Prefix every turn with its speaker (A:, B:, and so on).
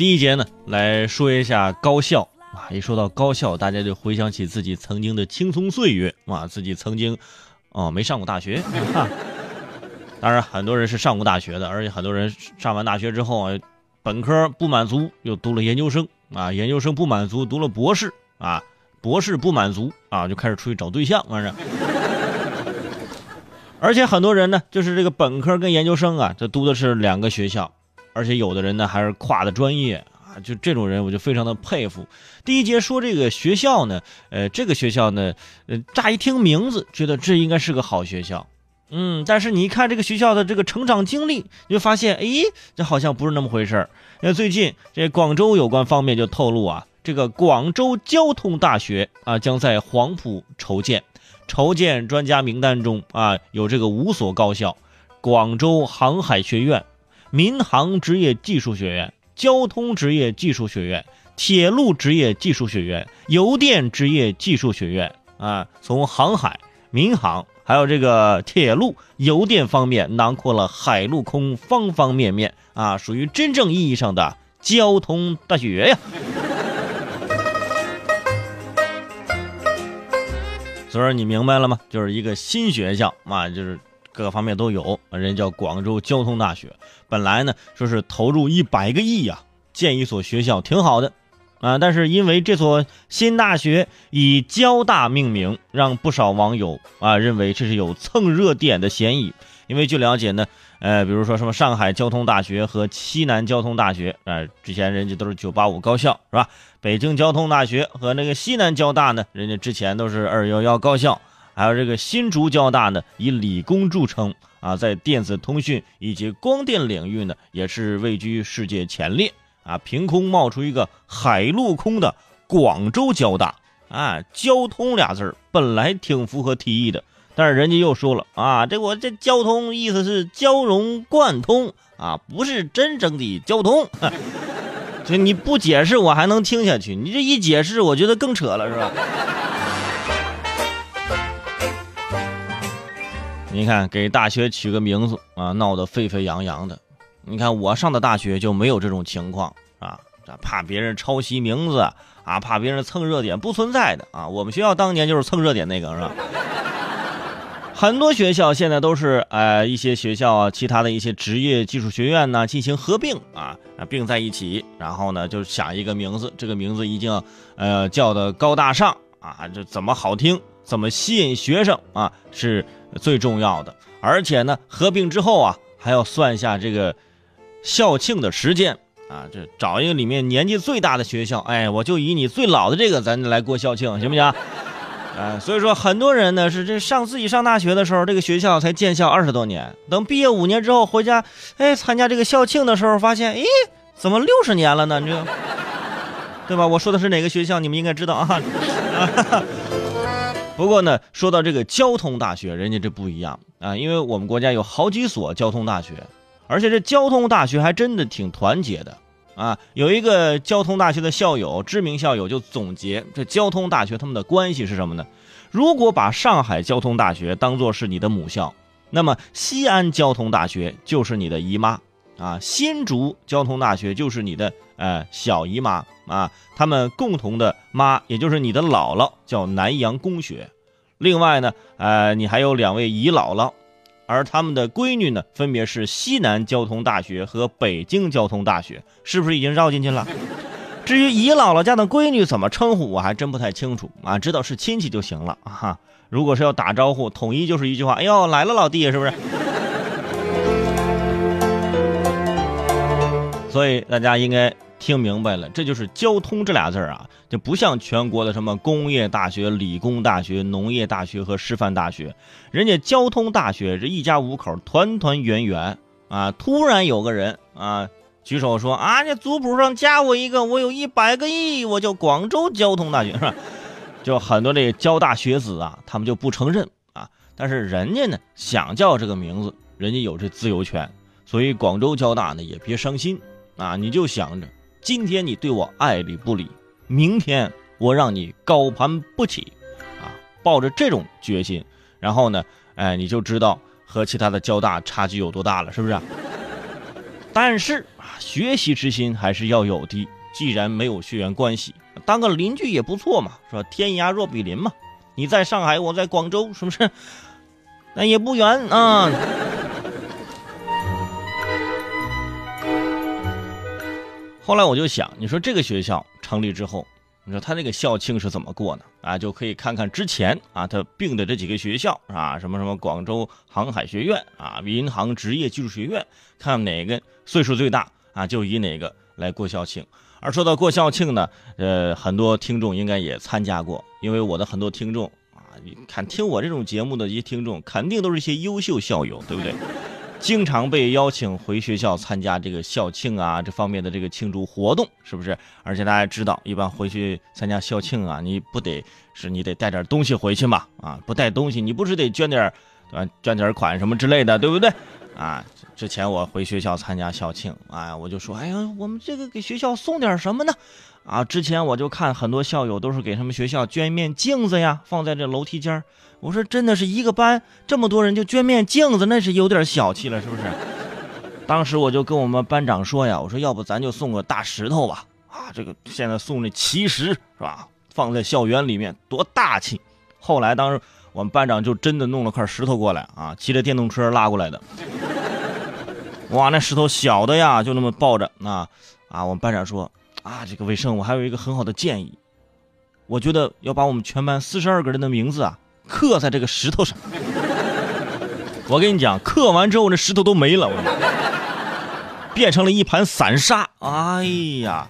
A: 第一节呢，来说一下高校啊。一说到高校，大家就回想起自己曾经的青葱岁月啊，自己曾经哦没上过大学。当然，很多人是上过大学的，而且很多人上完大学之后啊，本科不满足，又读了研究生啊，研究生不满足，读了博士啊，博士不满足啊，就开始出去找对象，反正。而且很多人呢，就是这个本科跟研究生啊，这读的是两个学校，而且有的人呢还是跨的专业啊，就这种人我就非常的佩服。第一节说这个学校呢，呃，这个学校呢，呃，乍一听名字，觉得这应该是个好学校。嗯，但是你一看这个学校的这个成长经历，你就发现，哎，这好像不是那么回事儿。那最近这广州有关方面就透露啊，这个广州交通大学啊将在黄埔筹建，筹建专家名单中啊有这个五所高校：广州航海学院、民航职业技术学院、交通职业技术学院、铁路职业技术学院、邮电职业技术学院啊，从航海、民航。还有这个铁路、邮电方面，囊括了海陆空方方面面啊，属于真正意义上的交通大学呀。所以说你明白了吗？就是一个新学校啊，就是各个方面都有。人叫广州交通大学，本来呢说是投入一百个亿呀，建一所学校挺好的。啊！但是因为这所新大学以交大命名，让不少网友啊认为这是有蹭热点的嫌疑。因为据了解呢，呃，比如说什么上海交通大学和西南交通大学，啊，之前人家都是985高校，是吧？北京交通大学和那个西南交大呢，人家之前都是211高校。还有这个新竹交大呢，以理工著称啊，在电子通讯以及光电领域呢，也是位居世界前列。啊！凭空冒出一个海陆空的广州交大，啊，交通俩字儿本来挺符合题意的，但是人家又说了啊，这我这交通意思是交融贯通啊，不是真正的交通。这你不解释我还能听下去，你这一解释，我觉得更扯了，是吧？你看，给大学取个名字啊，闹得沸沸扬扬的。你看我上的大学就没有这种情况啊，怕别人抄袭名字啊，怕别人蹭热点，不存在的啊。我们学校当年就是蹭热点那个，是吧？很多学校现在都是呃一些学校啊，其他的一些职业技术学院呢进行合并啊，并在一起，然后呢就想一个名字，这个名字一定要呃叫的高大上啊，这怎么好听，怎么吸引学生啊是最重要的。而且呢合并之后啊还要算一下这个。校庆的时间啊，这找一个里面年纪最大的学校，哎，我就以你最老的这个，咱来过校庆，行不行？啊，所以说很多人呢是这上自己上大学的时候，这个学校才建校二十多年，等毕业五年之后回家，哎，参加这个校庆的时候，发现，哎，怎么六十年了呢？这，对吧？我说的是哪个学校？你们应该知道啊。不过呢，说到这个交通大学，人家这不一样啊，因为我们国家有好几所交通大学。而且这交通大学还真的挺团结的啊！有一个交通大学的校友，知名校友就总结这交通大学他们的关系是什么呢？如果把上海交通大学当做是你的母校，那么西安交通大学就是你的姨妈啊，新竹交通大学就是你的呃小姨妈啊，他们共同的妈也就是你的姥姥叫南洋公学，另外呢，呃，你还有两位姨姥姥。而他们的闺女呢，分别是西南交通大学和北京交通大学，是不是已经绕进去了？至于姨姥姥家的闺女怎么称呼，我还真不太清楚啊，知道是亲戚就行了哈。如果是要打招呼，统一就是一句话：“哎呦，来了，老弟，是不是？”所以大家应该。听明白了，这就是交通这俩字儿啊，就不像全国的什么工业大学、理工大学、农业大学和师范大学，人家交通大学这一家五口团团圆圆啊。突然有个人啊举手说啊，这族谱上加我一个，我有一百个亿，我叫广州交通大学是吧？就很多这交大学子啊，他们就不承认啊，但是人家呢想叫这个名字，人家有这自由权，所以广州交大呢也别伤心啊，你就想着。今天你对我爱理不理，明天我让你高攀不起，啊，抱着这种决心，然后呢，哎，你就知道和其他的交大差距有多大了，是不是？但是啊，学习之心还是要有的。既然没有血缘关系，当个邻居也不错嘛，是吧？天涯若比邻嘛。你在上海，我在广州，是不是？那也不远啊。后来我就想，你说这个学校成立之后，你说他那个校庆是怎么过呢？啊，就可以看看之前啊他并的这几个学校啊，什么什么广州航海学院啊，民航职业技术学院，看哪个岁数最大啊，就以哪个来过校庆。而说到过校庆呢，呃，很多听众应该也参加过，因为我的很多听众啊，你看听我这种节目的一些听众，肯定都是一些优秀校友，对不对？经常被邀请回学校参加这个校庆啊，这方面的这个庆祝活动，是不是？而且大家知道，一般回去参加校庆啊，你不得是你得带点东西回去嘛？啊，不带东西，你不是得捐点，对吧？捐点款什么之类的，对不对？啊，之前我回学校参加校庆，哎，我就说，哎呀，我们这个给学校送点什么呢？啊，之前我就看很多校友都是给他们学校捐一面镜子呀，放在这楼梯间我说，真的是一个班这么多人就捐面镜子，那是有点小气了，是不是？当时我就跟我们班长说呀，我说要不咱就送个大石头吧？啊，这个现在送那奇石是吧？放在校园里面多大气。后来当时我们班长就真的弄了块石头过来啊，骑着电动车拉过来的。哇，那石头小的呀，就那么抱着啊啊！我们班长说啊，这个卫生，我还有一个很好的建议，我觉得要把我们全班四十二个人的名字啊刻在这个石头上。我跟你讲，刻完之后那石头都没了，变成了一盘散沙。哎呀，